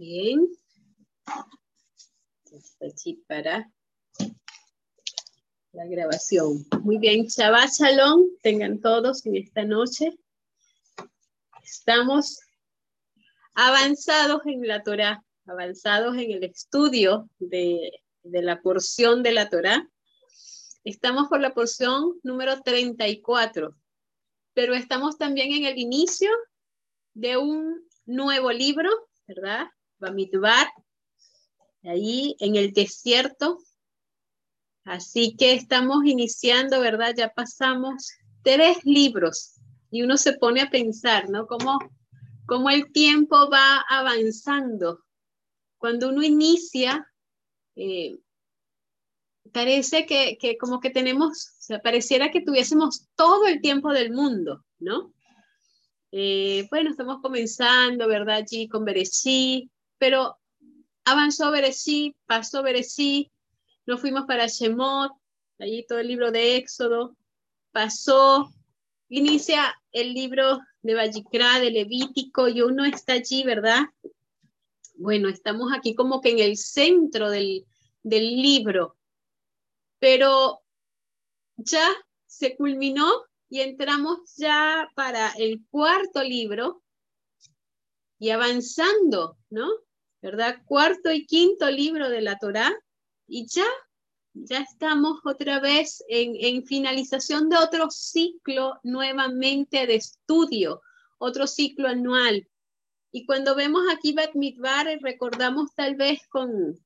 Bien. Aquí para la grabación. Muy bien, Shabbat Shalom, tengan todos en esta noche. Estamos avanzados en la Torah, avanzados en el estudio de, de la porción de la Torah. Estamos por la porción número 34, pero estamos también en el inicio de un nuevo libro, ¿verdad? Bamidbar, ahí en el desierto. Así que estamos iniciando, ¿verdad? Ya pasamos tres libros y uno se pone a pensar, ¿no? Cómo, cómo el tiempo va avanzando. Cuando uno inicia, eh, parece que, que, como que tenemos, o sea, pareciera que tuviésemos todo el tiempo del mundo, ¿no? Eh, bueno, estamos comenzando, ¿verdad? Allí con Bereshí, pero avanzó Bereshí, pasó Bereshí, nos fuimos para Shemot, allí todo el libro de Éxodo, pasó, inicia el libro de Vallicra, de Levítico, y uno está allí, ¿verdad? Bueno, estamos aquí como que en el centro del, del libro, pero ya se culminó y entramos ya para el cuarto libro y avanzando, ¿no? ¿Verdad? Cuarto y quinto libro de la Torá y ya, ya estamos otra vez en, finalización de otro ciclo nuevamente de estudio, otro ciclo anual. Y cuando vemos aquí Bat Midbar, recordamos tal vez con,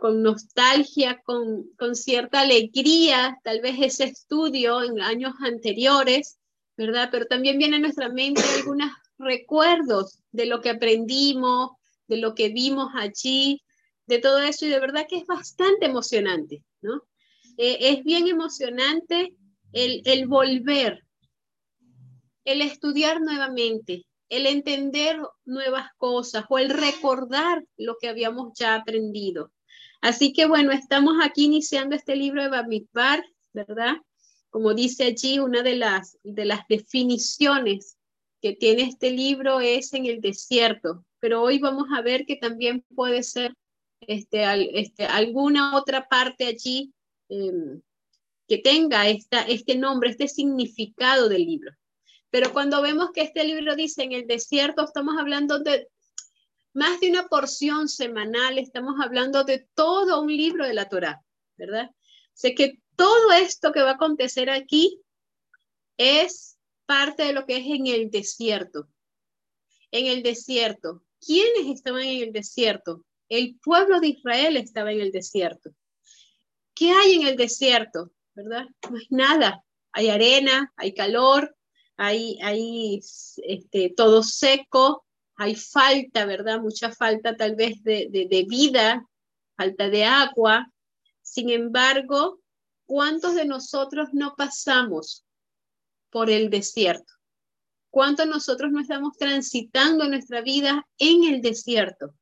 con nostalgia, con, con, cierta alegría, tal vez ese estudio en años anteriores, ¿verdad? Pero también viene a nuestra mente algunos recuerdos de lo que aprendimos, de lo que vimos allí, de todo eso, y de verdad que es bastante emocionante, ¿no? Eh, es bien emocionante el, el volver, el estudiar nuevamente, el entender nuevas cosas o el recordar lo que habíamos ya aprendido. Así que bueno, estamos aquí iniciando este libro de Bamidbar, ¿verdad? Como dice allí, una de las, de las definiciones que tiene este libro es en el desierto, pero hoy vamos a ver que también puede ser este, este, alguna otra parte allí em, que tenga esta, este nombre, este significado del libro. Pero cuando vemos que este libro dice en el desierto, estamos hablando de más de una porción semanal, estamos hablando de todo un libro de la Torá, ¿verdad? Sé que todo esto que va a acontecer aquí es parte de lo que es en el desierto. En el desierto. ¿Quiénes estaban en el desierto? El pueblo de Israel estaba en el desierto. ¿Qué hay en el desierto? ¿Verdad? No hay nada. Hay arena, hay calor, hay, hay este, todo seco, hay falta, ¿verdad? Mucha falta tal vez de, de, vida, falta de agua. Sin embargo, ¿cuántos de nosotros no pasamos por el desierto? ¿Cuántos nosotros no estamos transitando nuestra vida en el desierto?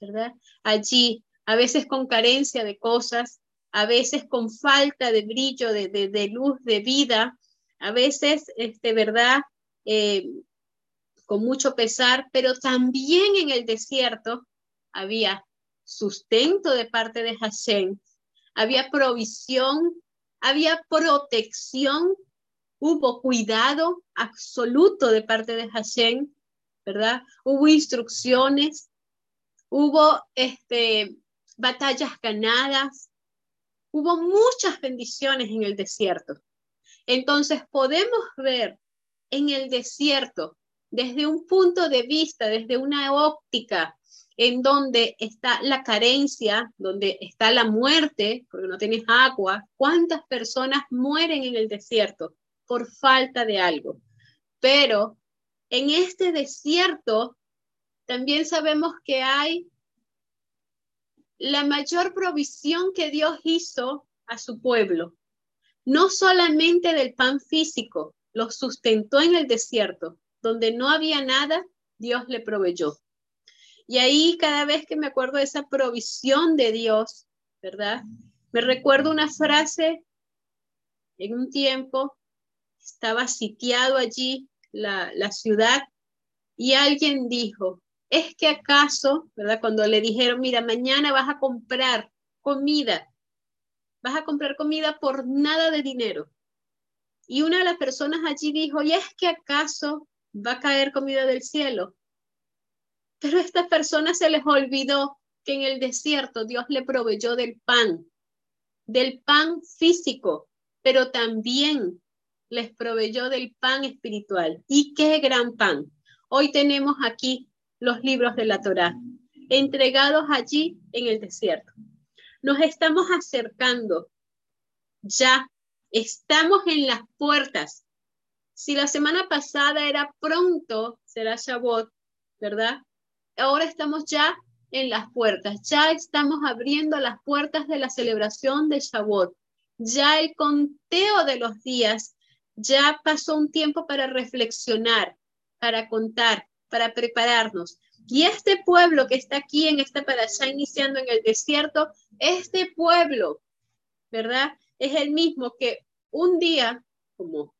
¿Verdad? Allí, a veces con carencia de cosas, a veces con falta de brillo, de, de, de luz, de vida, a veces, este, ¿verdad? Eh, con mucho pesar, pero también en el desierto había sustento de parte de Hashem, había provisión, había protección, hubo cuidado absoluto de parte de Hashem, ¿verdad? Hubo instrucciones, hubo este, batallas ganadas, hubo muchas bendiciones en el desierto. Entonces podemos ver en el desierto desde un punto de vista, desde una óptica en donde está la carencia, donde está la muerte, porque no tienes agua, ¿cuántas personas mueren en el desierto por falta de algo? Pero en este desierto también sabemos que hay la mayor provisión que Dios hizo a su pueblo, no solamente del pan físico, lo sustentó en el desierto, donde no había nada, Dios le proveyó. Y ahí cada vez que me acuerdo de esa provisión de Dios, ¿verdad? Me recuerdo una frase en un tiempo, estaba sitiado allí la, la ciudad y alguien dijo, es que acaso, ¿verdad? Cuando le dijeron, mira, mañana vas a comprar comida, vas a comprar comida por nada de dinero. Y una de las personas allí dijo, ¿y es que acaso va a caer comida del cielo? Pero a estas personas se les olvidó que en el desierto Dios le proveyó del pan, del pan físico, pero también les proveyó del pan espiritual. ¿Y qué gran pan? Hoy tenemos aquí los libros de la Torá, entregados allí en el desierto. Nos estamos acercando ya, estamos en las puertas. Si la semana pasada era pronto, será Shabbat, ¿verdad? Ahora estamos ya en las puertas, ya estamos abriendo las puertas de la celebración de Shabbat ya el conteo de los días, ya pasó un tiempo para reflexionar, para contar, para prepararnos. Y este pueblo que está aquí en esta ya iniciando en el desierto, este pueblo, ¿verdad? Es el mismo que un día, como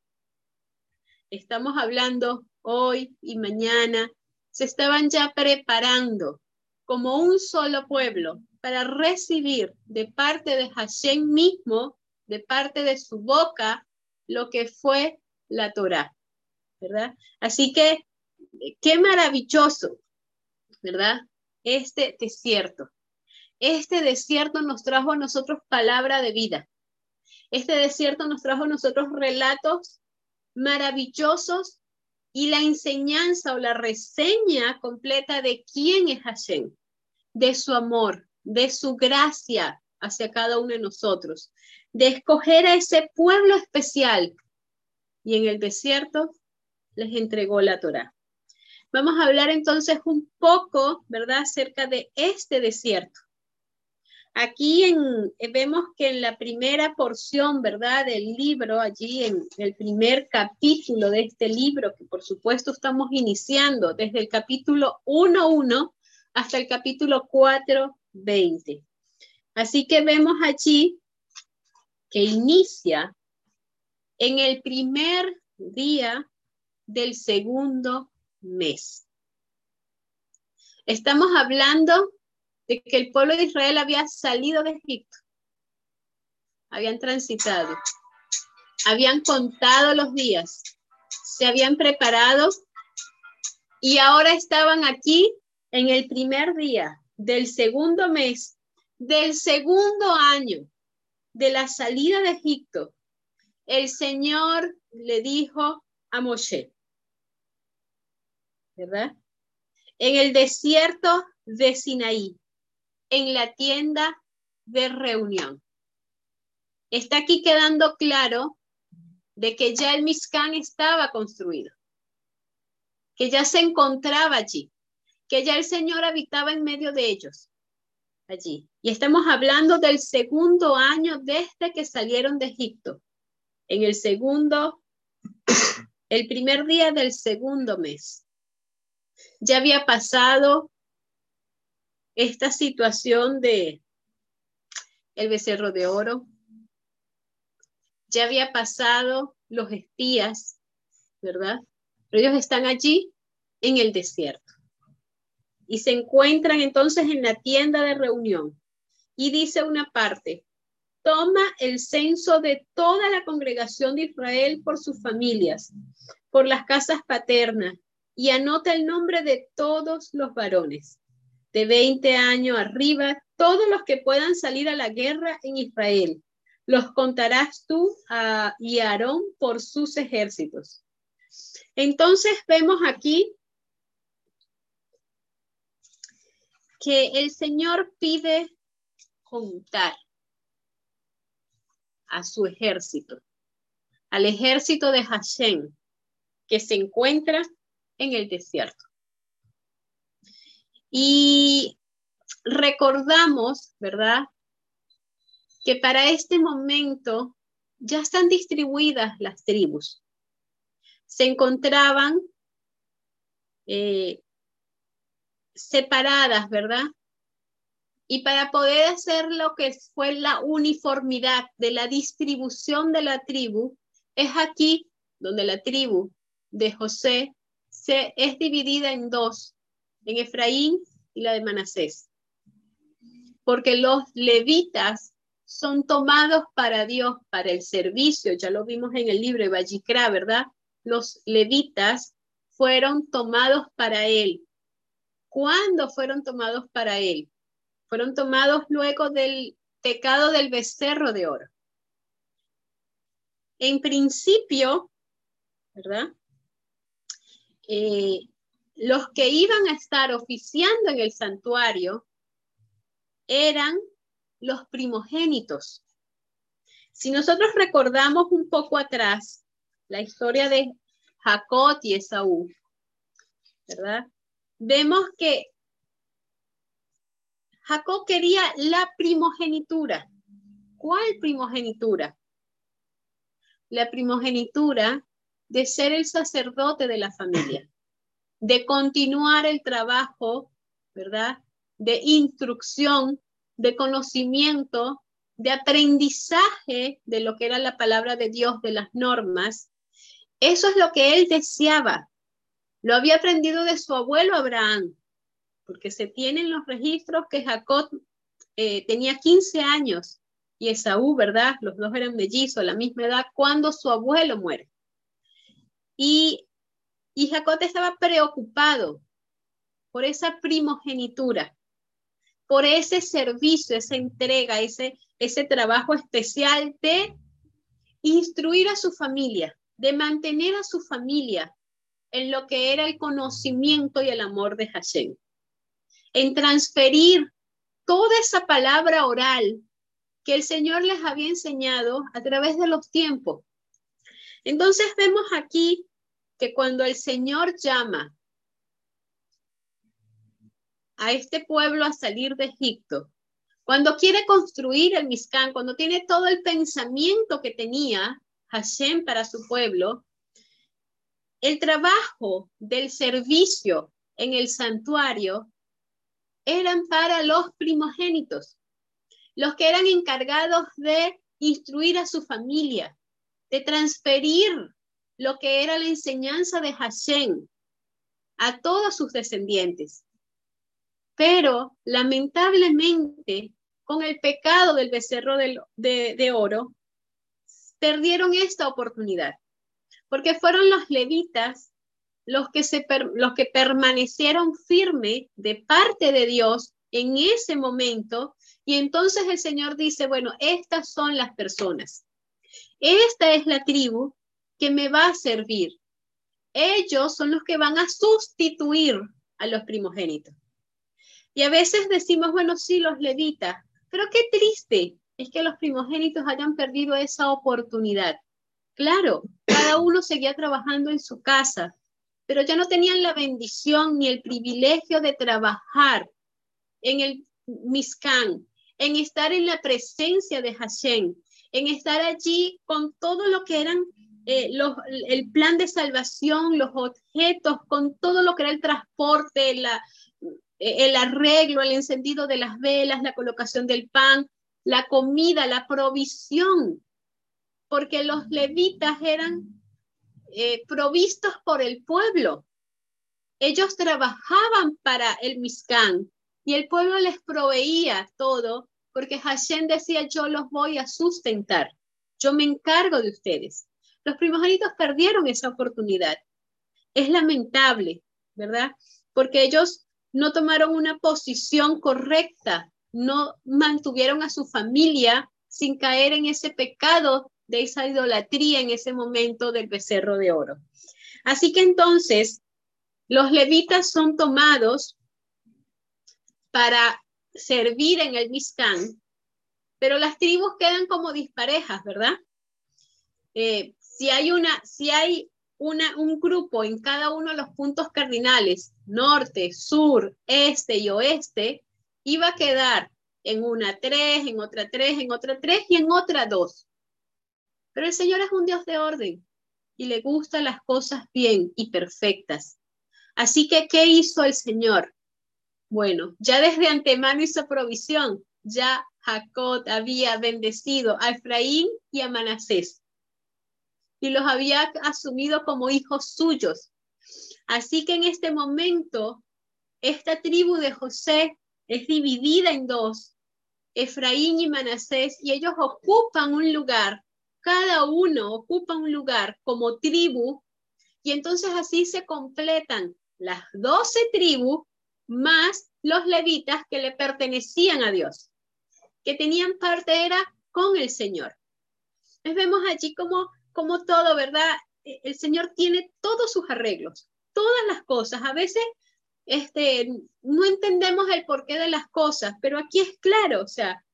estamos hablando hoy y mañana, se estaban ya preparando como un solo pueblo para recibir de parte de Hashem mismo de parte de su boca lo que fue la Torá, ¿verdad? Así que, qué maravilloso, ¿verdad? Este desierto. Este desierto nos trajo a nosotros palabra de vida. Este desierto nos trajo a nosotros relatos maravillosos y la enseñanza o la reseña completa de quién es Hashem, de su amor, de su gracia hacia cada uno de nosotros, de escoger a ese pueblo especial. Y en el desierto les entregó la Torá. Vamos a hablar entonces un poco, ¿verdad?, acerca de este desierto. Aquí en, vemos que en la primera porción, ¿verdad?, del libro, allí en el primer capítulo de este libro, que por supuesto estamos iniciando desde el capítulo 1.1 hasta el capítulo 4.20. Así que vemos allí que inicia en el primer día del segundo mes. Estamos hablando de que el pueblo de Israel había salido de Egipto, habían transitado, habían contado los días, se habían preparado. Y ahora estaban aquí en el primer día del segundo mes del segundo año de la salida de Egipto, el Señor le dijo a Moshe, ¿verdad? En el desierto de Sinaí, en la tienda de reunión. Está aquí quedando claro de que ya el Mizcán estaba construido, que ya se encontraba allí, que ya el Señor habitaba en medio de ellos allí. Y estamos hablando del segundo año desde que salieron de Egipto. En el segundo, el primer día del segundo mes. Ya había pasado esta situación de el becerro de oro. Ya había pasado los espías, ¿verdad? Pero ellos están allí en el desierto y se encuentran entonces en la tienda de reunión. Y dice una parte, toma el censo de toda la congregación de Israel por sus familias, por las casas paternas, y anota el nombre de todos los varones de 20 años arriba, todos los que puedan salir a la guerra en Israel. Los contarás tú a, y Aarón por sus ejércitos. Entonces vemos aquí que el Señor pide juntar a su ejército, al ejército de Hashem, que se encuentra en el desierto. Y recordamos, ¿verdad? Que para este momento ya están distribuidas las tribus. Se encontraban eh, separadas, ¿verdad? Y para poder hacer lo que fue la uniformidad de la distribución de la tribu, es aquí donde la tribu de José se, es dividida en dos, en Efraín y la de Manasés. Porque los levitas son tomados para Dios, para el servicio. Ya lo vimos en el libro de Vallicra, ¿verdad? Los levitas fueron tomados para Él. ¿Cuándo fueron tomados para Él? Fueron tomados luego del pecado del becerro de oro. En principio, ¿verdad? Eh, los que iban a estar oficiando en el santuario eran los primogénitos. Si nosotros recordamos un poco atrás la historia de Jacob y Esaú, ¿verdad? Vemos que Jacob quería la primogenitura. ¿Cuál primogenitura? La primogenitura de ser el sacerdote de la familia, de continuar el trabajo, ¿verdad? De instrucción, de conocimiento, de aprendizaje de lo que era la palabra de Dios, de las normas. Eso es lo que él deseaba. Lo había aprendido de su abuelo Abraham, porque se tienen los registros que Jacob eh, tenía 15 años y Esaú, ¿verdad? Los dos eran mellizos, la misma edad, cuando su abuelo muere. Y, y Jacob estaba preocupado por esa primogenitura, por ese servicio, esa entrega, ese, ese trabajo especial de instruir a su familia, de mantener a su familia en lo que era el conocimiento y el amor de Hashem en transferir toda esa palabra oral que el Señor les había enseñado a través de los tiempos. Entonces vemos aquí que cuando el Señor llama a este pueblo a salir de Egipto, cuando quiere construir el Mizcán, cuando tiene todo el pensamiento que tenía Hashem para su pueblo, el trabajo del servicio en el santuario eran para los primogénitos, los que eran encargados de instruir a su familia, de transferir lo que era la enseñanza de Hashem a todos sus descendientes. Pero lamentablemente, con el pecado del becerro de, de oro, perdieron esta oportunidad, porque fueron los levitas los que, se los que permanecieron firmes de parte de Dios en ese momento. Y entonces el Señor dice, bueno, estas son las personas. Esta es la tribu que me va a servir. Ellos son los que van a sustituir a los primogénitos. Y a veces decimos, bueno, sí, los levitas, pero qué triste es que los primogénitos hayan perdido esa oportunidad. Claro, cada uno seguía trabajando en su casa, pero ya no tenían la bendición ni el privilegio de trabajar en el Miscán, en estar en la presencia de Hashem, en estar allí con todo lo que eran eh, el plan de salvación, los objetos, con todo lo que era el transporte, eh, el arreglo, el encendido de las velas, la colocación del pan, la comida, la provisión, porque los levitas eran eh, provistos por el pueblo. Ellos trabajaban para el Miscán y el pueblo les proveía todo porque Hashem decía, yo los voy a sustentar, yo me encargo de ustedes. Los primogénitos perdieron esa oportunidad. Es lamentable, ¿verdad? Porque ellos no tomaron una posición correcta, no mantuvieron a su familia sin caer en ese pecado de esa idolatría en ese momento del becerro de oro. Así que entonces los levitas son tomados para servir en el Mizcán, pero las tribus quedan como disparejas, ¿verdad? Eh, si hay una, si hay una, un grupo en cada uno de los puntos cardinales, norte, sur, este y oeste, iba a quedar en una tres, en otra tres, en otra tres y en otra dos. Pero el Señor es un Dios de orden y le gustan las cosas bien y perfectas. Así que, ¿qué hizo el Señor? Bueno, ya desde antemano hizo provisión. Ya Jacob había bendecido a Efraín y a Manasés y los había asumido como hijos suyos. Así que en este momento esta tribu de José es dividida en dos, Efraín y Manasés, y ellos ocupan un lugar, cada uno ocupa un lugar como tribu, y entonces así se completan las doce tribus más los levitas que le pertenecían a Dios, que tenían parte era con el Señor. Entonces vemos allí como, como todo, ¿verdad? E, el Señor tiene todos sus arreglos, todas las cosas. A veces este, no entendemos el porqué de las cosas, pero aquí es claro, o sea,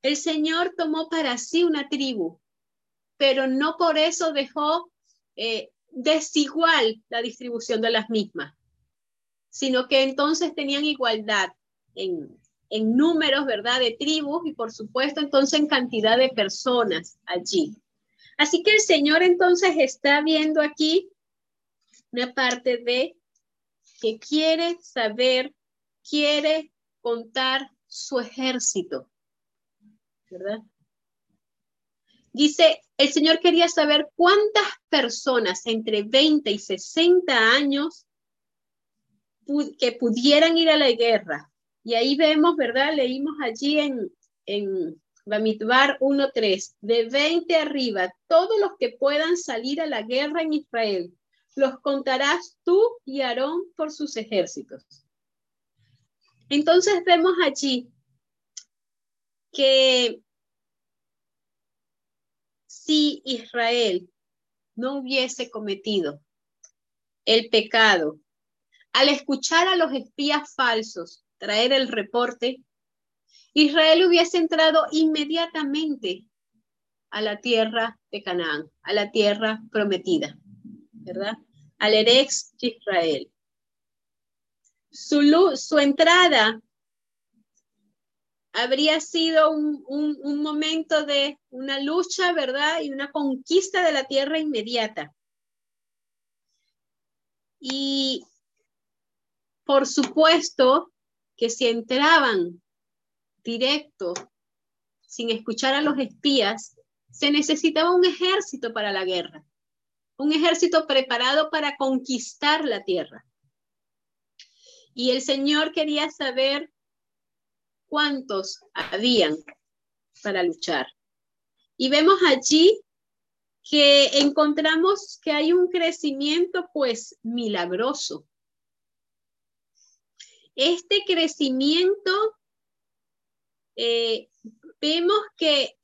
el Señor tomó para sí una tribu, pero no por eso dejó eh, desigual la distribución de las mismas, sino que entonces tenían igualdad en, en números, ¿verdad?, de tribus y por supuesto entonces en cantidad de personas allí. Así que el Señor entonces está viendo aquí una parte de que quiere saber, quiere contar su ejército, ¿verdad? Dice, el Señor quería saber cuántas personas entre 20 y 60 años que pudieran ir a la guerra. Y ahí vemos, ¿verdad? Leímos allí en, en Bamidbar 1.3, de 20 arriba, todos los que puedan salir a la guerra en Israel, los contarás tú y Aarón por sus ejércitos. Entonces vemos allí que si Israel no hubiese cometido el pecado al escuchar a los espías falsos traer el reporte, Israel hubiese entrado inmediatamente a la tierra de Canaán, a la tierra prometida, ¿verdad? Al Erex Israel. Su, su entrada habría sido un, un, momento de una lucha, ¿verdad? Y una conquista de la tierra inmediata. Y por supuesto que si entraban directo, sin escuchar a los espías, se necesitaba un ejército para la guerra, un ejército preparado para conquistar la tierra. Y el Señor quería saber cuántos habían para luchar. Y vemos allí que encontramos que hay un crecimiento pues milagroso. Este crecimiento, eh, vemos que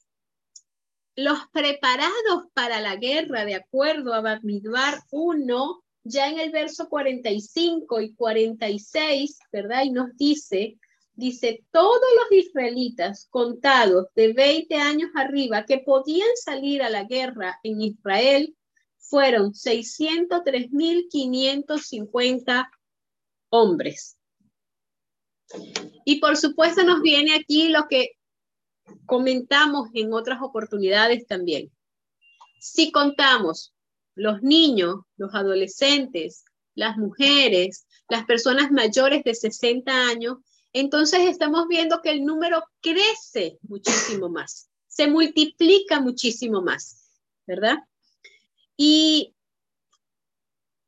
los preparados para la guerra, de acuerdo a Bamidbar 1, ya en el verso 45 y 46, ¿verdad? Y nos dice, dice, todos los israelitas contados de 20 años arriba que podían salir a la guerra en Israel fueron 603.550 hombres. Y por supuesto nos viene aquí lo que comentamos en otras oportunidades también. Si contamos los niños, los adolescentes, las mujeres, las personas mayores de 60 años, entonces estamos viendo que el número crece muchísimo más, se multiplica muchísimo más, ¿verdad? Y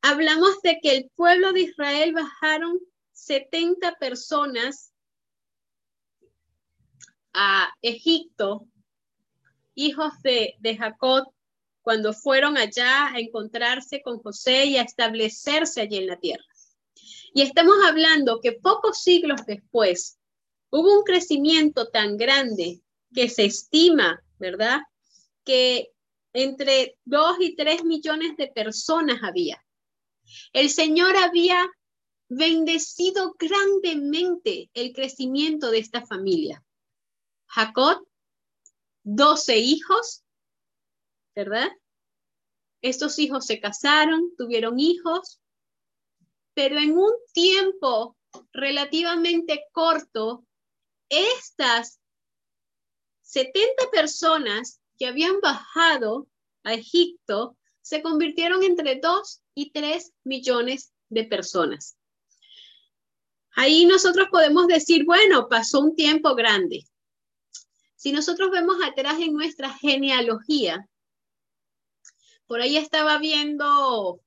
hablamos de que el pueblo de Israel bajaron 70 personas a Egipto, hijos de, de Jacob, cuando fueron allá a encontrarse con José y a establecerse allí en la tierra. Y estamos hablando que pocos siglos después hubo un crecimiento tan grande que se estima, ¿verdad? Que entre dos y tres millones de personas había. El Señor había bendecido grandemente el crecimiento de esta familia. Jacob, doce hijos, ¿verdad? Estos hijos se casaron, tuvieron hijos, pero en un tiempo relativamente corto, estas 70 personas que habían bajado a Egipto se convirtieron entre 2 y 3 millones de personas. Ahí nosotros podemos decir, bueno, pasó un tiempo grande. Si nosotros vemos atrás en nuestra genealogía, por ahí estaba viendo,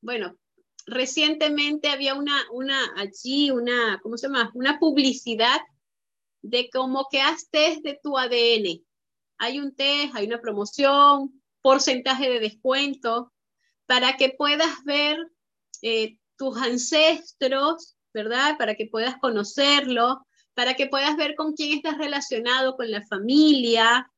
bueno, recientemente había una, una allí, una, ¿cómo se llama? Una publicidad de como que haz test de tu ADN. Hay un test, hay una promoción, porcentaje de descuento, para que puedas ver eh, tus ancestros, ¿verdad? Para que puedas conocerlo, para que puedas ver con quién estás relacionado, con la familia,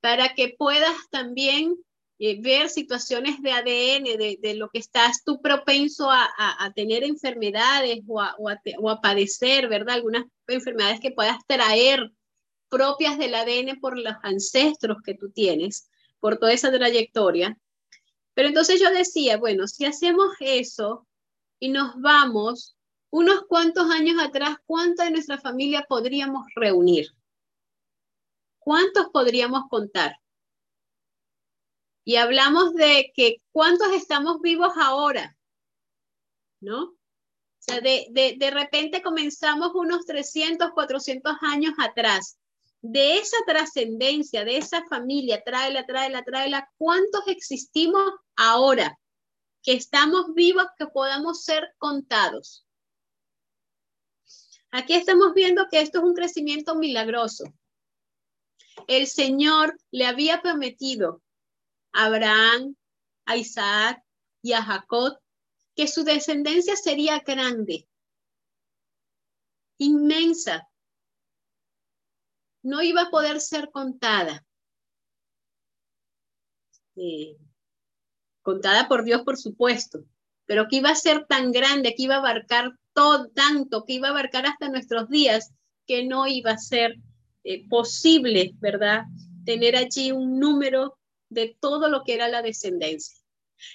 para que puedas también eh, ver situaciones de ADN, de, lo que estás tú propenso a, tener enfermedades o a, o a, padecer, ¿verdad? Algunas enfermedades que puedas traer propias del ADN por los ancestros que tú tienes, por toda esa trayectoria. Pero entonces yo decía, bueno, si hacemos eso y nos vamos unos cuantos años atrás, ¿cuánta de nuestra familia podríamos reunir? ¿Cuántos podríamos contar? Y hablamos de que cuántos estamos vivos ahora, ¿no? O sea, de, de, de repente comenzamos unos 300, 400 años atrás. De esa trascendencia, de esa familia, tráela, tráela, tráela, ¿cuántos existimos ahora? Que estamos vivos, que podamos ser contados. Aquí estamos viendo que esto es un crecimiento milagroso. El Señor le había prometido Abraham, a Isaac y a Jacob que su descendencia sería grande, inmensa, no iba a poder ser contada. Eh, contada por Dios, por supuesto, pero que iba a ser tan grande, que iba a abarcar todo tanto, que iba a abarcar hasta nuestros días, que no iba a ser eh, posible, ¿verdad? Tener allí un número de todo lo que era la descendencia.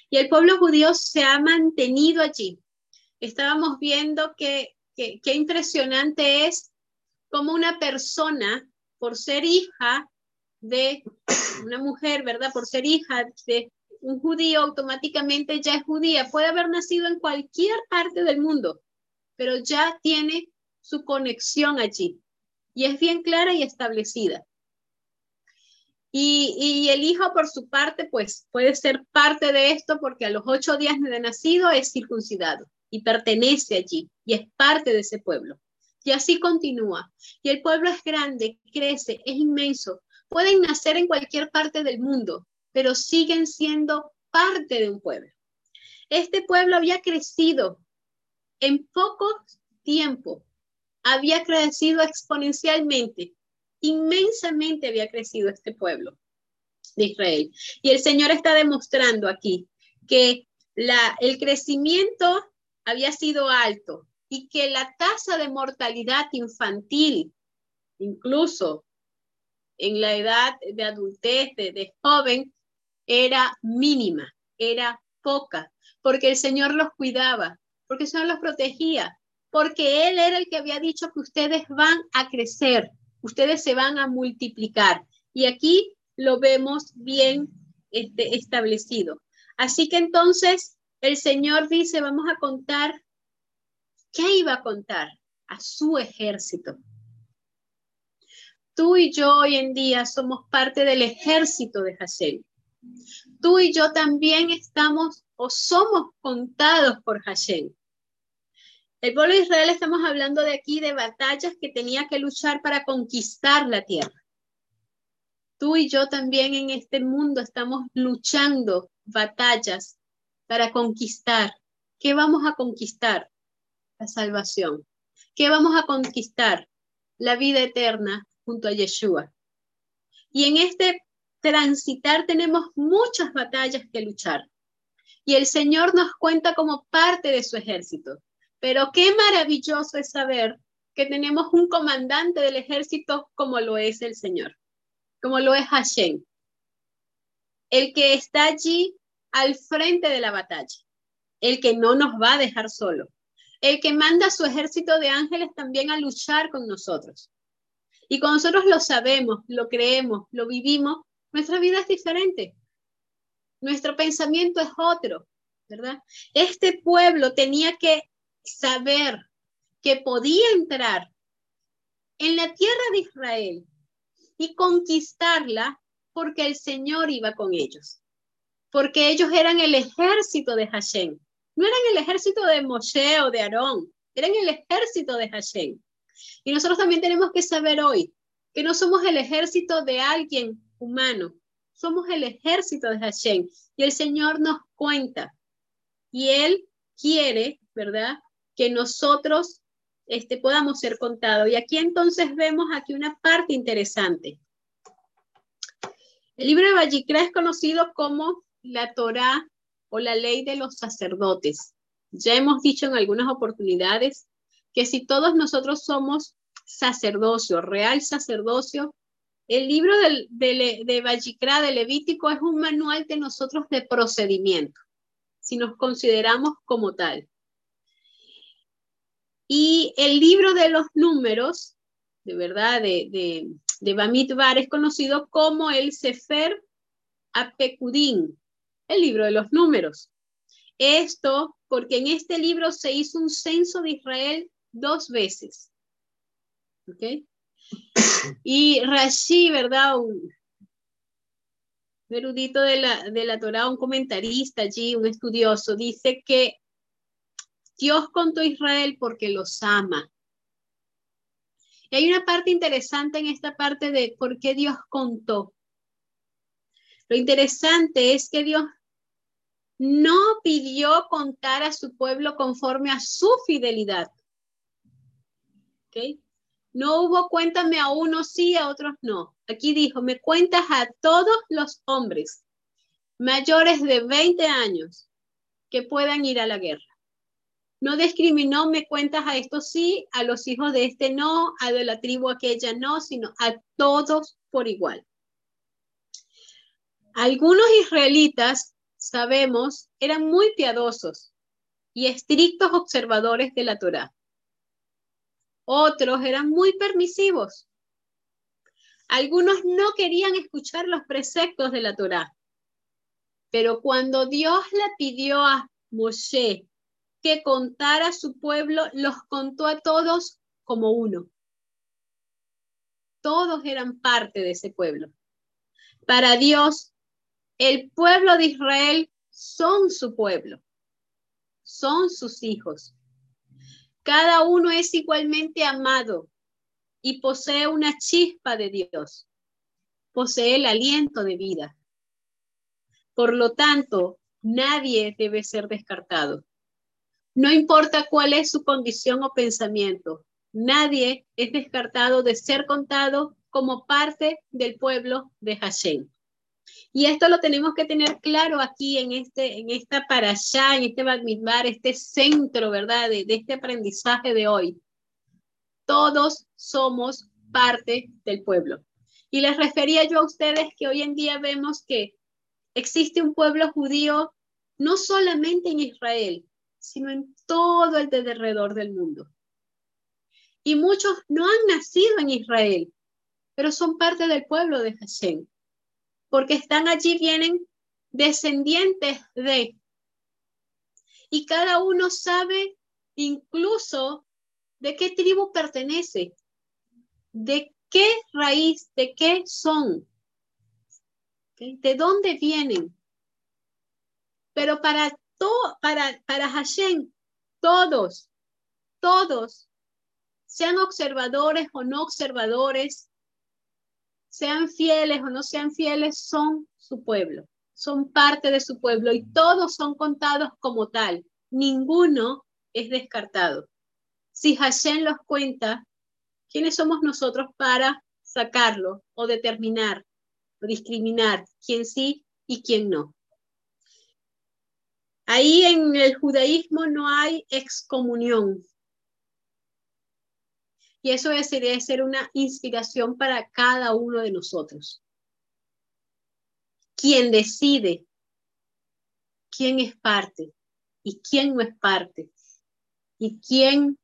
Y el pueblo judío se ha mantenido allí. Estábamos viendo que qué impresionante es como una persona, por ser hija de una mujer, ¿verdad? Por ser hija de un judío, automáticamente ya es judía. Puede haber nacido en cualquier parte del mundo, pero ya tiene su conexión allí y es bien clara y establecida. Y, el hijo, por su parte, pues puede ser parte de esto porque a los ocho días de nacido es circuncidado y pertenece allí y es parte de ese pueblo. Y así continúa. Y el pueblo es grande, crece, es inmenso. Pueden nacer en cualquier parte del mundo, pero siguen siendo parte de un pueblo. Este pueblo había crecido en poco tiempo, había crecido exponencialmente inmensamente había crecido este pueblo de Israel. Y el Señor está demostrando aquí que la, el crecimiento había sido alto y que la tasa de mortalidad infantil, incluso en la edad de adultez, de, de joven, era mínima, era poca, porque el Señor los cuidaba, porque el Señor los protegía, porque Él era el que había dicho que ustedes van a crecer, ustedes se van a multiplicar. Y aquí lo vemos bien este, establecido. Así que entonces el Señor dice, vamos a contar, ¿qué iba a contar? A su ejército. Tú y yo hoy en día somos parte del ejército de Hashem. Tú y yo también estamos o somos contados por Hashem. El pueblo de Israel estamos hablando de aquí de batallas que tenía que luchar para conquistar la tierra. Tú y yo también en este mundo estamos luchando batallas para conquistar. ¿Qué vamos a conquistar? La salvación. ¿Qué vamos a conquistar? La vida eterna junto a Yeshua. Y en este transitar tenemos muchas batallas que luchar. Y el Señor nos cuenta como parte de su ejército. Pero qué maravilloso es saber que tenemos un comandante del ejército como lo es el Señor, como lo es Hashem, el que está allí al frente de la batalla, el que no nos va a dejar solo, el que manda a su ejército de ángeles también a luchar con nosotros. Y cuando nosotros lo sabemos, lo creemos, lo vivimos, nuestra vida es diferente. Nuestro pensamiento es otro, ¿verdad? Este pueblo tenía que saber que podía entrar en la tierra de Israel y conquistarla porque el Señor iba con ellos, porque ellos eran el ejército de Hashem, No eran el ejército de Moshe o de Aarón, eran el ejército de Hashem. Y nosotros también tenemos que saber hoy que no somos el ejército de alguien humano, somos el ejército de Hashem. Y el Señor nos cuenta. Y Él quiere, ¿verdad? Que nosotros este, podamos ser contados. Y aquí entonces vemos aquí una parte interesante. El libro de Vallicra es conocido como la Torá o la ley de los sacerdotes. Ya hemos dicho en algunas oportunidades que si todos nosotros somos sacerdocio, real sacerdocio, el libro de, de, de de Levítico, es un manual de nosotros de procedimiento, si nos consideramos como tal. Y el libro de los números, de verdad, de, de, de Bamidbar, es conocido como el Sefer Apekudín, el libro de los números. Esto porque en este libro se hizo un censo de Israel dos veces. ¿Ok? Y Rashi, ¿verdad? Un erudito de la, de la Torah, un comentarista allí, un estudioso, dice que Dios contó a Israel porque los ama. Y hay una parte interesante en esta parte de por qué Dios contó. Lo interesante es que Dios no pidió contar a su pueblo conforme a su fidelidad. ¿Okay? No hubo cuéntame a unos sí, a otros no. Aquí dijo, me cuentas a todos los hombres mayores de 20 años que puedan ir a la guerra. No discriminó, me cuentas a estos sí, a los hijos de este no, a de la tribu aquella no, sino a todos por igual. Algunos israelitas, sabemos, eran muy piadosos y estrictos observadores de la Torá. Otros eran muy permisivos. Algunos no querían escuchar los preceptos de la Torá. Pero cuando Dios le pidió a Moshe que contara a su pueblo, los contó a todos como uno. Todos eran parte de ese pueblo. Para Dios, el pueblo de Israel son su pueblo, son sus hijos. Cada uno es igualmente amado y posee una chispa de Dios, posee el aliento de vida. Por lo tanto, nadie debe ser descartado. No importa cuál es su condición o pensamiento, nadie es descartado de ser contado como parte del pueblo de Hashem. Y esto lo tenemos que tener claro aquí en, este, en esta para allá, en este Badmitbar, este centro, ¿verdad? De este aprendizaje de hoy. Todos somos parte del pueblo. Y les refería yo a ustedes que hoy en día vemos que existe un pueblo judío no solamente en Israel, sino en todo el de alrededor del mundo. Y muchos no han nacido en Israel, pero son parte del pueblo de Hashem, porque están allí, vienen descendientes de. Y cada uno sabe incluso de qué tribu pertenece, de qué raíz, de qué son, de dónde vienen. Pero para para, para Hashem, todos, todos, sean observadores o no observadores, sean fieles o no sean fieles, son su pueblo, son parte de su pueblo y todos son contados como tal. Ninguno es descartado. Si Hashem los cuenta, ¿quiénes somos nosotros para sacarlo o determinar o discriminar quién sí y quién no? Ahí en el judaísmo no hay excomunión. Y eso debería ser una inspiración para cada uno de nosotros. Quien decide quién es parte y quién no es parte y quién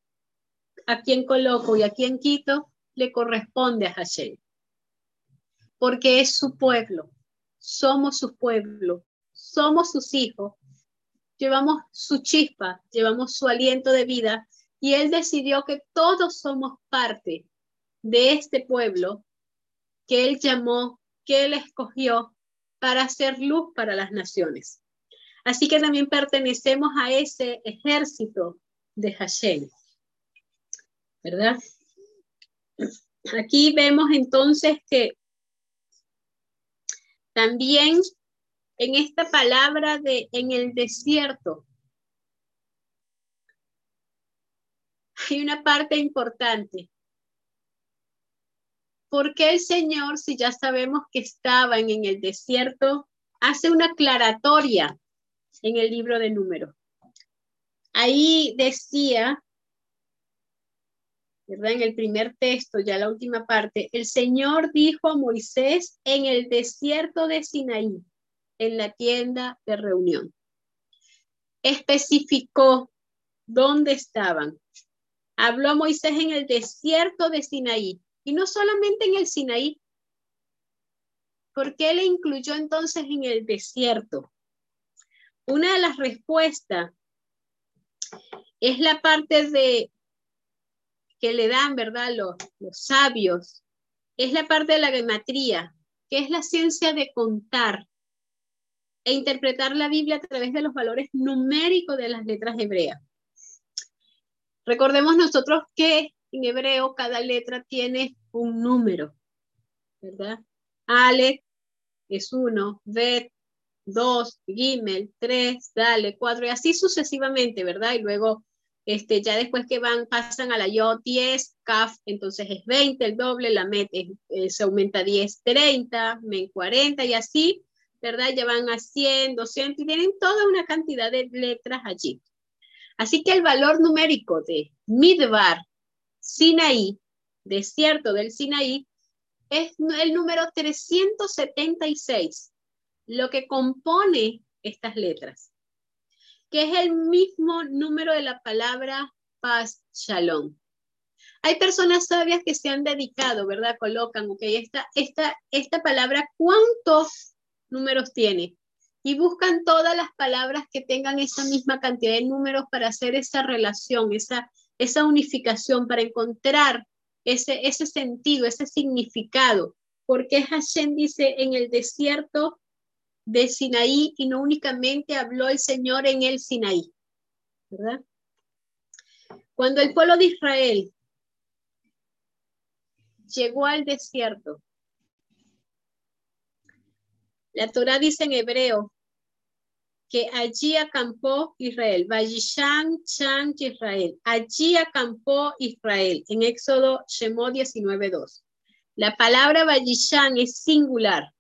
a quién coloco y a quién quito le corresponde a Hashem. Porque es su pueblo, somos su pueblo, somos sus hijos llevamos su chispa, llevamos su aliento de vida y Él decidió que todos somos parte de este pueblo que Él llamó, que Él escogió para hacer luz para las naciones. Así que también pertenecemos a ese ejército de Hashem. ¿Verdad? Aquí vemos entonces que también en esta palabra de en el desierto hay una parte importante. ¿Por qué el Señor, si ya sabemos que estaban en el desierto, hace una aclaratoria en el libro de números? Ahí decía, ¿verdad? En el primer texto, ya la última parte, el Señor dijo a Moisés en el desierto de Sinaí, en la tienda de reunión. Especificó dónde estaban. Habló a Moisés en el desierto de Sinaí y no solamente en el Sinaí. ¿Por qué le incluyó entonces en el desierto? Una de las respuestas es la parte de que le dan, ¿verdad? Los, los sabios. Es la parte de la gematría, que es la ciencia de contar e interpretar la Biblia a través de los valores numéricos de las letras hebreas. Recordemos nosotros que en hebreo cada letra tiene un número, ¿verdad? Ale es uno, Bet dos, Gimel, tres, Dale, cuatro, y así sucesivamente, ¿verdad? Y luego, este, ya después que van, pasan a la Yod 10, Kaf, entonces es 20, el doble, la Met eh, se aumenta 10, 30, Men 40, y así, ¿verdad? Ya van a 100, 200, y tienen toda una cantidad de letras allí. Así que el valor numérico de Midbar, Sinaí, desierto del Sinaí, es el número 376 lo que compone estas letras, que es el mismo número de la palabra paz, shalom. Hay personas sabias que se han dedicado, ¿verdad? Colocan, ok, esta, esta, esta palabra, ¿cuántos números tiene? Y buscan todas las palabras que tengan esa misma cantidad de números para hacer esa relación, esa, esa unificación, para encontrar ese, ese sentido, ese significado. Porque Hashem dice, en el desierto de Sinaí y no únicamente habló el Señor en el Sinaí, ¿verdad? Cuando el pueblo de Israel llegó al desierto, la Torah dice en hebreo que allí acampó Israel, Vayishan Chan Israel, allí acampó Israel, en Éxodo Shemot 19.2. La palabra Vayishan es singular,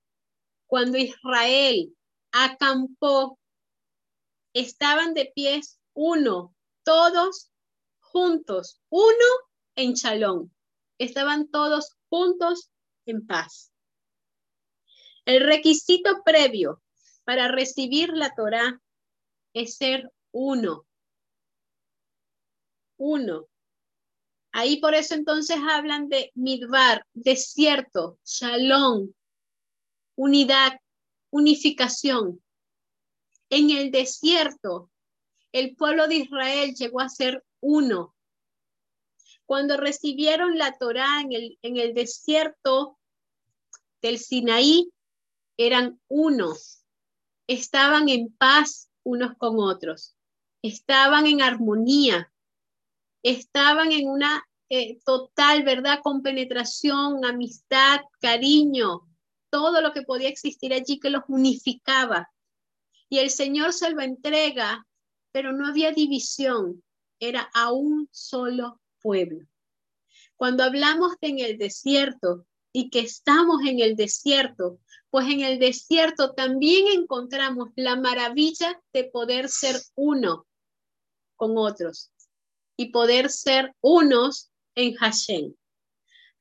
cuando Israel acampó, estaban de pies uno, todos juntos, uno en Chalón. Estaban todos juntos en paz. El requisito previo para recibir la Torá es ser uno. Uno. Ahí por eso entonces hablan de midbar, desierto, shalom, unidad, unificación. En el desierto, el pueblo de Israel llegó a ser uno. Cuando recibieron la Torá en el, en el desierto del Sinaí, eran unos, estaban en paz unos con otros, estaban en armonía, estaban en una eh, total, ¿verdad? Compenetración, amistad, cariño, todo lo que podía existir allí que los unificaba. Y el Señor se lo entrega, pero no había división, era a un solo pueblo. Cuando hablamos en el desierto y que estamos en el desierto, pues en el desierto también encontramos la maravilla de poder ser uno con otros y poder ser unos en Hashem.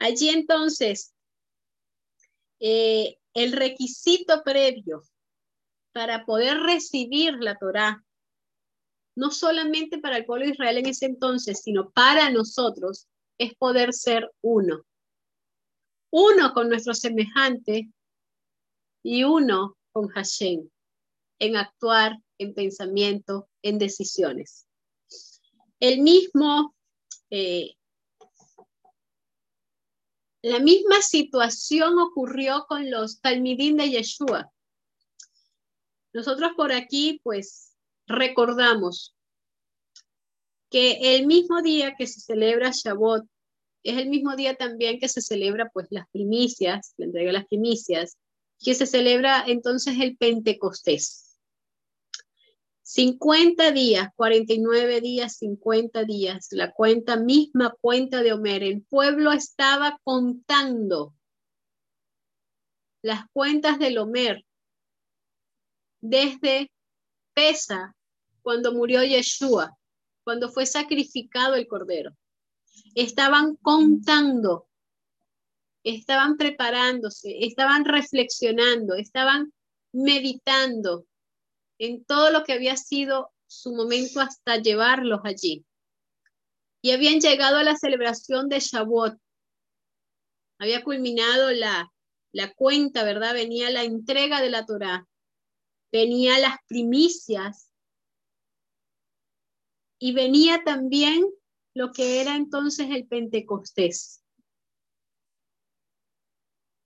Allí entonces eh, el requisito previo para poder recibir la Torá, no solamente para el pueblo de Israel en ese entonces, sino para nosotros, es poder ser uno. Uno con nuestro semejante y uno con Hashem, en actuar, en pensamiento, en decisiones. El mismo eh, la misma situación ocurrió con los talmidín de Yeshua. Nosotros por aquí, pues, recordamos que el mismo día que se celebra Shavuot es el mismo día también que se celebra, pues, las primicias, la entrega de las primicias, que se celebra entonces el Pentecostés. 50 días, 49 días, 50 días, la cuenta misma cuenta de Homer. El pueblo estaba contando las cuentas del Homer desde Pesa, cuando murió Yeshua, cuando fue sacrificado el cordero. Estaban contando, estaban preparándose, estaban reflexionando, estaban meditando en todo lo que había sido su momento hasta llevarlos allí. Y habían llegado a la celebración de Shavuot. Había culminado la, la cuenta, ¿verdad? Venía la entrega de la Torá, venía las primicias y venía también lo que era entonces el Pentecostés.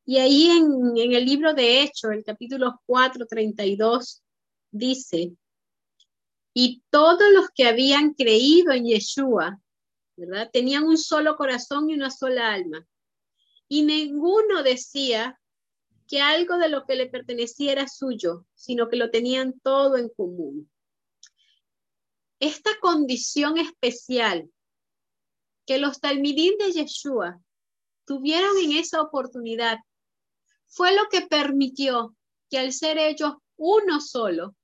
Y ahí en, en el libro de Hechos, el capítulo 4, 32, dice, y todos los que habían creído en Yeshua, ¿verdad? Tenían un solo corazón y una sola alma y ninguno decía que algo de lo que le pertenecía era suyo, sino que lo tenían todo en común. Esta condición especial que los talmidín de Yeshua tuvieron en esa oportunidad fue lo que permitió que al ser ellos uno solo,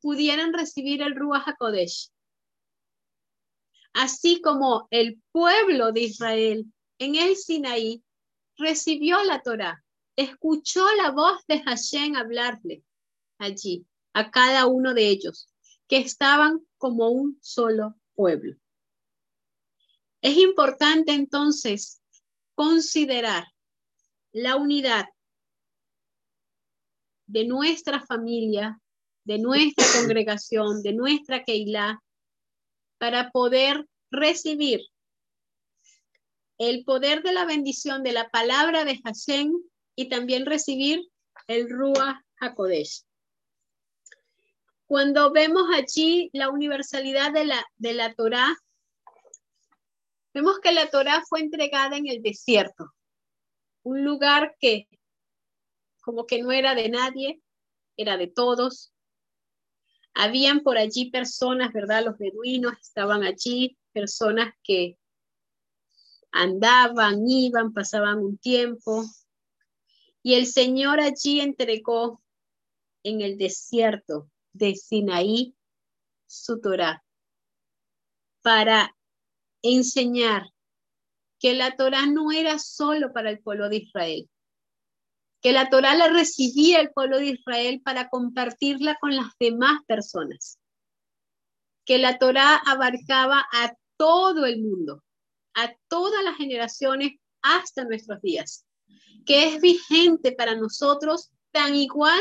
pudieran recibir el Ruach HaKodesh. Así como el pueblo de Israel en el Sinaí, recibió la Torá, escuchó la voz de Hashem hablarle allí, a cada uno de ellos, que estaban como un solo pueblo. Es importante entonces considerar la unidad de nuestra familia, de nuestra congregación, de nuestra Keilah, para poder recibir el poder de la bendición de la palabra de Hashem y también recibir el Ruach HaKodesh. Cuando vemos allí la universalidad de la, de la Torah, vemos que la Torah fue entregada en el desierto, un lugar que como que no era de nadie, era de todos. Habían por allí personas, ¿verdad? Los beduinos estaban allí, personas que andaban, iban, pasaban un tiempo. Y el Señor allí entregó en el desierto de Sinaí su Torah para enseñar que la Torah no era solo para el pueblo de Israel, que la Torah la recibía el pueblo de Israel para compartirla con las demás personas, que la Torah abarcaba a todo el mundo, a todas las generaciones hasta nuestros días, que es vigente para nosotros tan igual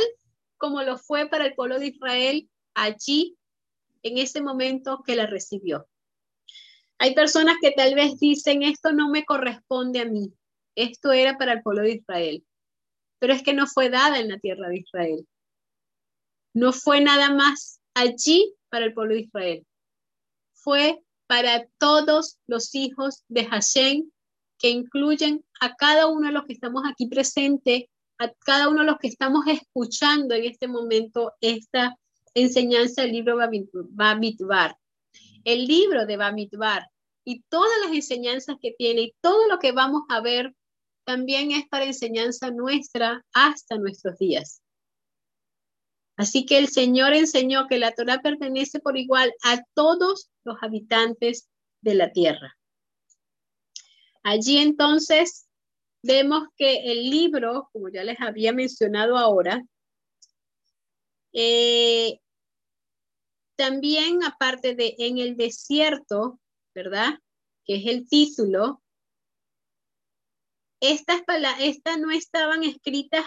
como lo fue para el pueblo de Israel allí en ese momento que la recibió. Hay personas que tal vez dicen, esto no me corresponde a mí, esto era para el pueblo de Israel, pero es que no fue dada en la tierra de Israel. No fue nada más allí para el pueblo de Israel. Fue para todos los hijos de Hashem, que incluyen a cada uno de los que estamos aquí presentes, a cada uno de los que estamos escuchando en este momento esta enseñanza del libro Bamidbar. El libro de Bamidbar y todas las enseñanzas que tiene y todo lo que vamos a ver también es para enseñanza nuestra hasta nuestros días. Así que el Señor enseñó que la Torah pertenece por igual a todos los habitantes de la tierra. Allí entonces vemos que el libro, como ya les había mencionado ahora, eh, también aparte de en el desierto, ¿verdad? Que es el título, estas, estas no estaban escritas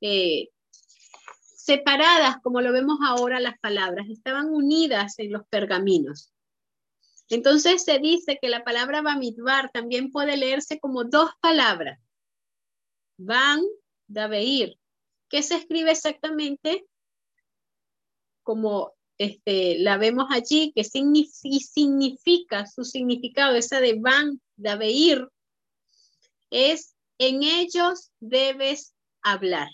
eh, separadas, como lo vemos ahora las palabras, estaban unidas en los pergaminos. Entonces se dice que la palabra Bamidbar también puede leerse como dos palabras. Bam, Dabeir, que se escribe exactamente como este, la vemos allí, que significa, su significado, esa de van, de ir, es en ellos debes hablar.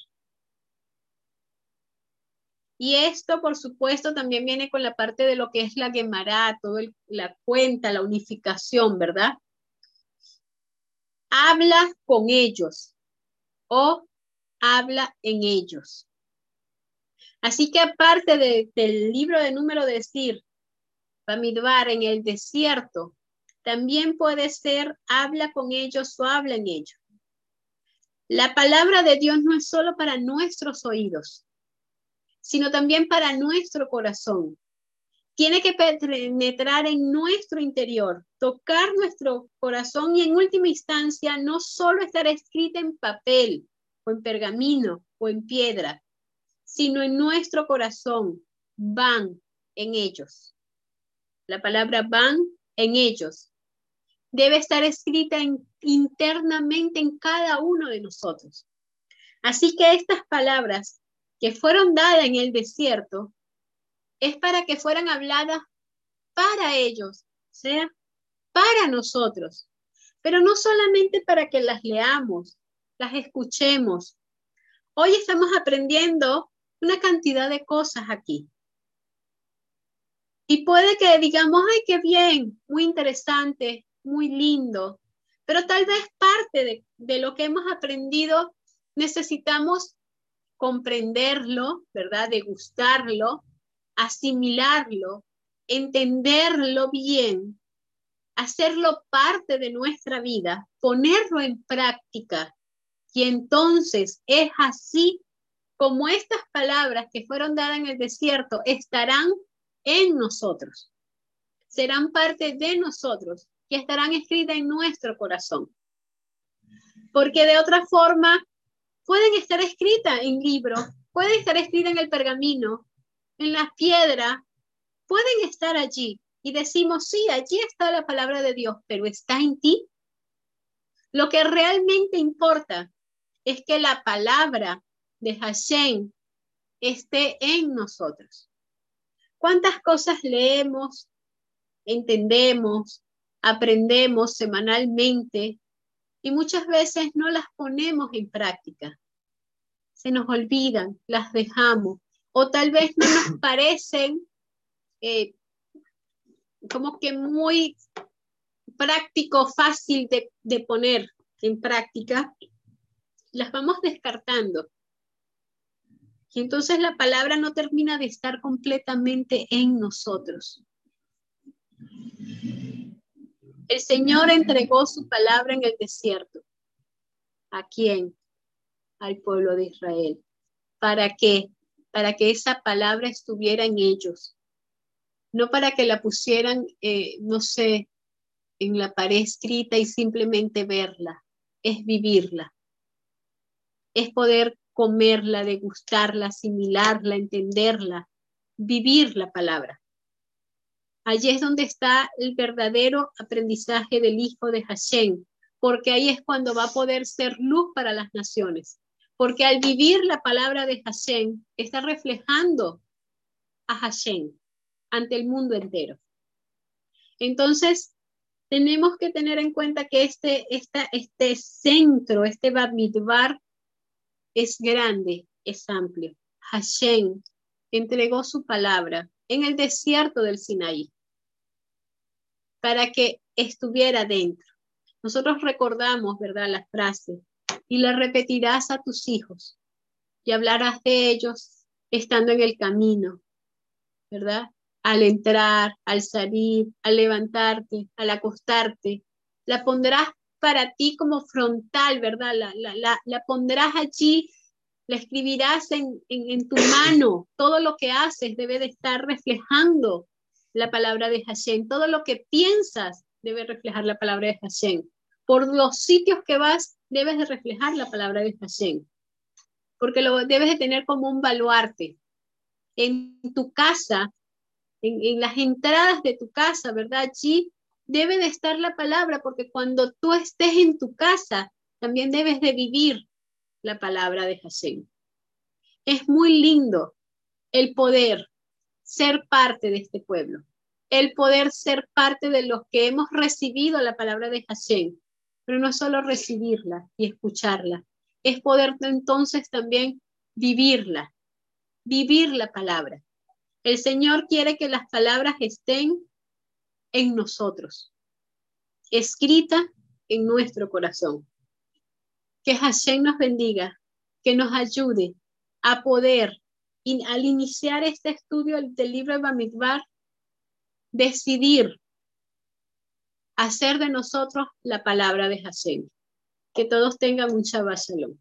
Y esto, por supuesto, también viene con la parte de lo que es la Gemara, todo la cuenta, la unificación, ¿verdad? Habla con ellos o habla en ellos. Así que aparte del libro de número decir, Bamidbar en el desierto, también puede ser habla con ellos o habla en ellos. La palabra de Dios no es solo para nuestros oídos, sino también para nuestro corazón. Tiene que penetrar en nuestro interior, tocar nuestro corazón y en última instancia no solo estar escrita en papel o en pergamino o en piedra, sino en nuestro corazón. Van en ellos. La palabra van en ellos debe estar escrita internamente en cada uno de nosotros. Así que estas palabras que fueron dadas en el desierto es para que fueran habladas para ellos, o sea, para nosotros, pero no solamente para que las leamos, las escuchemos. Hoy estamos aprendiendo una cantidad de cosas aquí. Y puede que digamos, ay, qué bien, muy interesante, muy lindo, pero tal vez parte de, de lo que hemos aprendido necesitamos comprenderlo, ¿verdad? Degustarlo, asimilarlo, entenderlo bien, hacerlo parte de nuestra vida, ponerlo en práctica. Y entonces es así como estas palabras que fueron dadas en el desierto estarán en nosotros, serán parte de nosotros y estarán escritas en nuestro corazón. Porque de otra forma, pueden estar escritas en libros, pueden estar escritas en el pergamino, en la piedra, pueden estar allí. Y decimos, sí, allí está la palabra de Dios, pero está en ti. Lo que realmente importa es que la palabra de Hashem esté en nosotros. ¿Cuántas cosas leemos, entendemos, aprendemos semanalmente y muchas veces no las ponemos en práctica? Se nos olvidan, las dejamos o tal vez no nos parecen eh, como que muy práctico, fácil de, de poner en práctica, las vamos descartando. Entonces la palabra no termina de estar completamente en nosotros. El Señor entregó su palabra en el desierto. ¿A quién? Al pueblo de Israel. ¿Para qué? Para que esa palabra estuviera en ellos. No para que la pusieran, eh, no sé, en la pared escrita y simplemente verla. Es vivirla. Es poder comerla, degustarla, asimilarla, entenderla, vivir la palabra. Allí es donde está el verdadero aprendizaje del Hijo de Hashem, porque ahí es cuando va a poder ser luz para las naciones. Porque al vivir la palabra de Hashem, está reflejando a Hashem ante el mundo entero. Entonces, tenemos que tener en cuenta que este, este centro, este Bamidbar, es grande, es amplio. Hashem entregó su palabra en el desierto del Sinaí para que estuviera dentro. Nosotros recordamos, ¿verdad?, la frase, y la repetirás a tus hijos y hablarás de ellos estando en el camino, ¿verdad? Al entrar, al salir, al levantarte, al acostarte, la pondrás para ti como frontal, ¿verdad? La, la, la, pondrás allí, la escribirás en, en, tu mano. Todo lo que haces debe de estar reflejando la palabra de Hashem. Todo lo que piensas debe reflejar la palabra de Hashem. Por los sitios que vas, debes de reflejar la palabra de Hashem. Porque lo debes de tener como un baluarte. En tu casa, en, en las entradas de tu casa, ¿verdad? Allí debe de estar la palabra, porque cuando tú estés en tu casa, también debes de vivir la palabra de Hashem. Es muy lindo el poder ser parte de este pueblo, el poder ser parte de los que hemos recibido la palabra de Hashem, pero no solo recibirla y escucharla, es poder entonces también vivirla, vivir la palabra. El Señor quiere que las palabras estén en nosotros, escrita en nuestro corazón. Que Hashem nos bendiga, que nos ayude a poder, al iniciar este estudio del libro de Bamidbar, decidir hacer de nosotros la palabra de Hashem. Que todos tengan mucha Shalom.